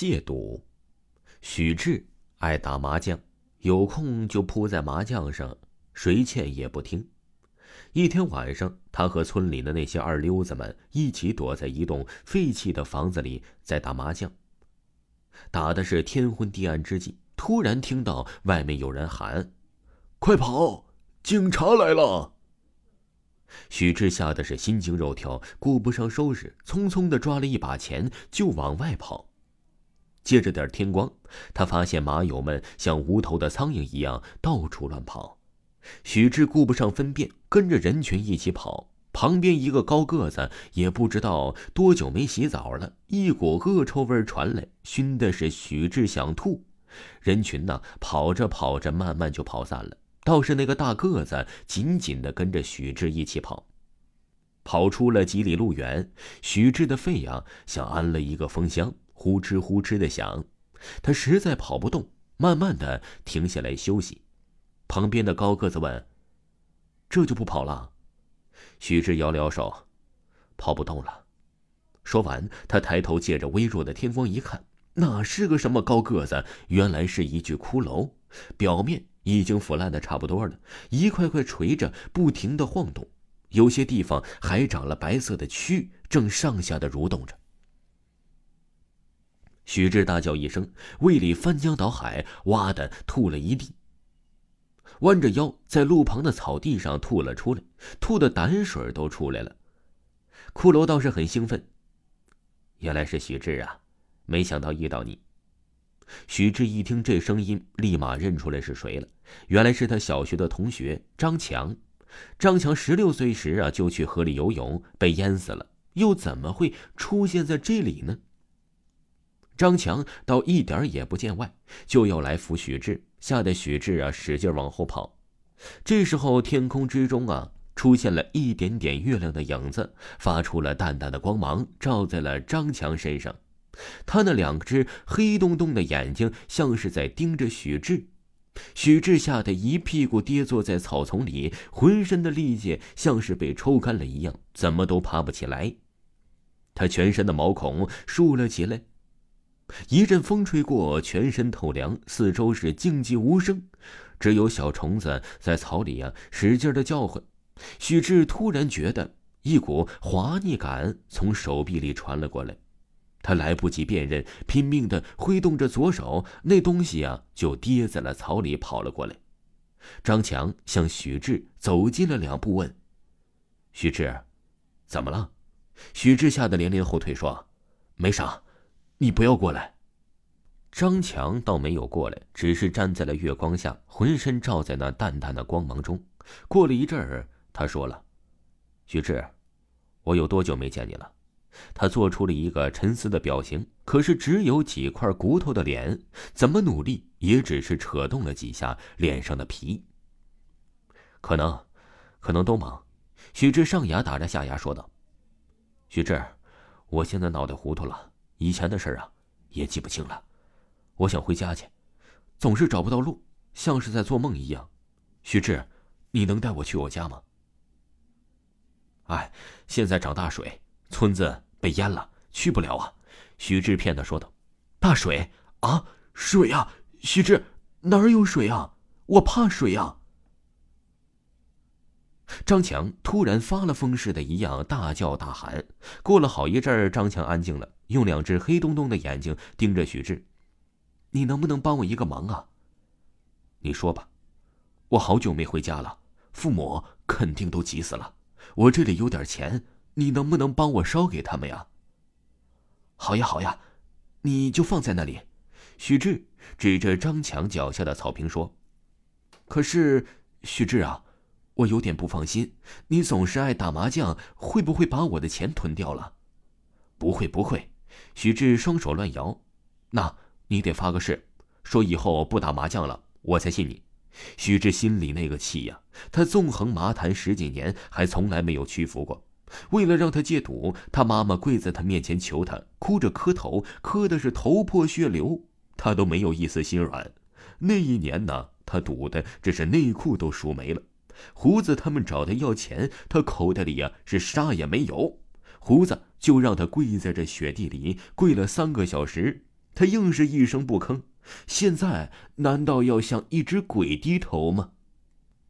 戒赌。许志爱打麻将，有空就扑在麻将上，谁劝也不听。一天晚上，他和村里的那些二溜子们一起躲在一栋废弃的房子里，在打麻将。打的是天昏地暗之际，突然听到外面有人喊：“快跑！警察来了！”许志吓得是心惊肉跳，顾不上收拾，匆匆的抓了一把钱就往外跑。借着点天光，他发现马友们像无头的苍蝇一样到处乱跑。许志顾不上分辨，跟着人群一起跑。旁边一个高个子也不知道多久没洗澡了，一股恶臭味传来，熏的是许志想吐。人群呢，跑着跑着，慢慢就跑散了。倒是那个大个子紧紧的跟着许志一起跑。跑出了几里路远，许志的肺呀像安了一个风箱。呼哧呼哧的响，他实在跑不动，慢慢的停下来休息。旁边的高个子问：“这就不跑了？”许志摇了摇手：“跑不动了。”说完，他抬头借着微弱的天光一看，哪是个什么高个子？原来是一具骷髅，表面已经腐烂的差不多了，一块块垂着，不停的晃动，有些地方还长了白色的蛆，正上下的蠕动着。许志大叫一声，胃里翻江倒海，哇的吐了一地。弯着腰在路旁的草地上吐了出来，吐的胆水都出来了。骷髅倒是很兴奋，原来是许志啊，没想到遇到你。许志一听这声音，立马认出来是谁了，原来是他小学的同学张强。张强十六岁时啊就去河里游泳，被淹死了，又怎么会出现在这里呢？张强倒一点也不见外，就要来扶许志，吓得许志啊使劲往后跑。这时候天空之中啊出现了一点点月亮的影子，发出了淡淡的光芒，照在了张强身上。他那两只黑洞洞的眼睛像是在盯着许志。许志吓得一屁股跌坐在草丛里，浑身的力气像是被抽干了一样，怎么都爬不起来。他全身的毛孔竖了起来。一阵风吹过，全身透凉，四周是静寂无声，只有小虫子在草里呀使劲的叫唤。许志突然觉得一股滑腻感从手臂里传了过来，他来不及辨认，拼命的挥动着左手，那东西啊就跌在了草里，跑了过来。张强向许志走近了两步，问：“许志，怎么了？”许志吓得连连后退，说：“没啥。”你不要过来。张强倒没有过来，只是站在了月光下，浑身照在那淡淡的光芒中。过了一阵儿，他说了：“徐志，我有多久没见你了？”他做出了一个沉思的表情，可是只有几块骨头的脸，怎么努力也只是扯动了几下脸上的皮。可能，可能都忙。许志上牙打着下牙说道：“许志，我现在脑袋糊涂了。”以前的事儿啊，也记不清了。我想回家去，总是找不到路，像是在做梦一样。徐志，你能带我去我家吗？哎，现在涨大水，村子被淹了，去不了啊。徐志骗他说道：“大水啊，水啊！徐志，哪儿有水啊？我怕水啊！”张强突然发了疯似的，一样大叫大喊。过了好一阵儿，张强安静了，用两只黑洞洞的眼睛盯着许志：“你能不能帮我一个忙啊？”“你说吧。”“我好久没回家了，父母肯定都急死了。我这里有点钱，你能不能帮我捎给他们呀？”“好呀，好呀，你就放在那里。”许志指着张强脚下的草坪说。“可是，许志啊。”我有点不放心，你总是爱打麻将，会不会把我的钱吞掉了？不会不会，许志双手乱摇。那你得发个誓，说以后不打麻将了，我才信你。许志心里那个气呀，他纵横麻坛十几年，还从来没有屈服过。为了让他戒赌，他妈妈跪在他面前求他，哭着磕头，磕的是头破血流，他都没有一丝心软。那一年呢，他赌的这是内裤都输没了。胡子他们找他要钱，他口袋里呀是啥也没有。胡子就让他跪在这雪地里跪了三个小时，他硬是一声不吭。现在难道要向一只鬼低头吗？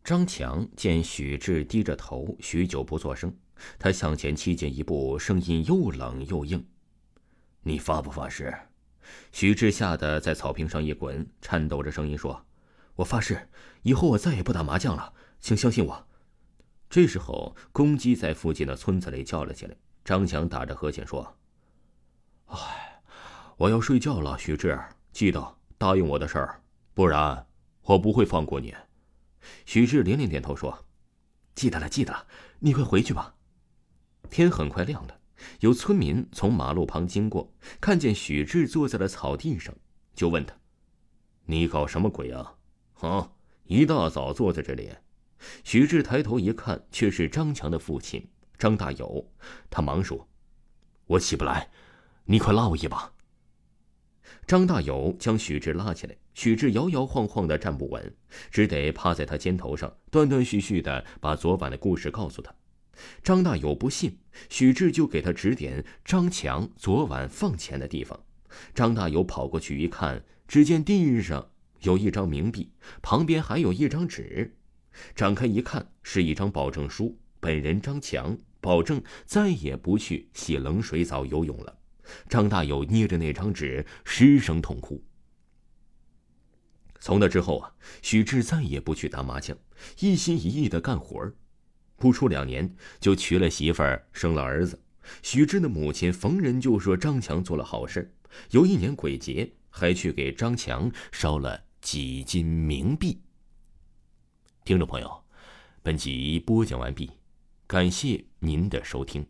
张强见许志低着头，许久不作声，他向前踢进一步，声音又冷又硬：“你发不发誓？”许志吓得在草坪上一滚，颤抖着声音说：“我发誓，以后我再也不打麻将了，请相信我。”这时候，公鸡在附近的村子里叫了起来。张强打着呵欠说：“哎，我要睡觉了，许志，记得答应我的事儿，不然我不会放过你。”许志连连点头说：“记得了，记得了，你快回去吧。”天很快亮了，有村民从马路旁经过，看见许志坐在了草地上，就问他：“你搞什么鬼啊？啊，一大早坐在这里？”许志抬头一看，却是张强的父亲张大友。他忙说：“我起不来，你快拉我一把。”张大友将许志拉起来，许志摇摇晃晃的站不稳，只得趴在他肩头上，断断续续的把昨晚的故事告诉他。张大友不信，许志就给他指点张强昨晚放钱的地方。张大友跑过去一看，只见地上有一张冥币，旁边还有一张纸。展开一看，是一张保证书。本人张强保证再也不去洗冷水澡游泳了。张大友捏着那张纸，失声痛哭。从那之后啊，许志再也不去打麻将，一心一意的干活儿。不出两年，就娶了媳妇儿，生了儿子。许志的母亲逢人就说张强做了好事，有一年鬼节，还去给张强烧了几斤冥币。听众朋友，本集播讲完毕，感谢您的收听。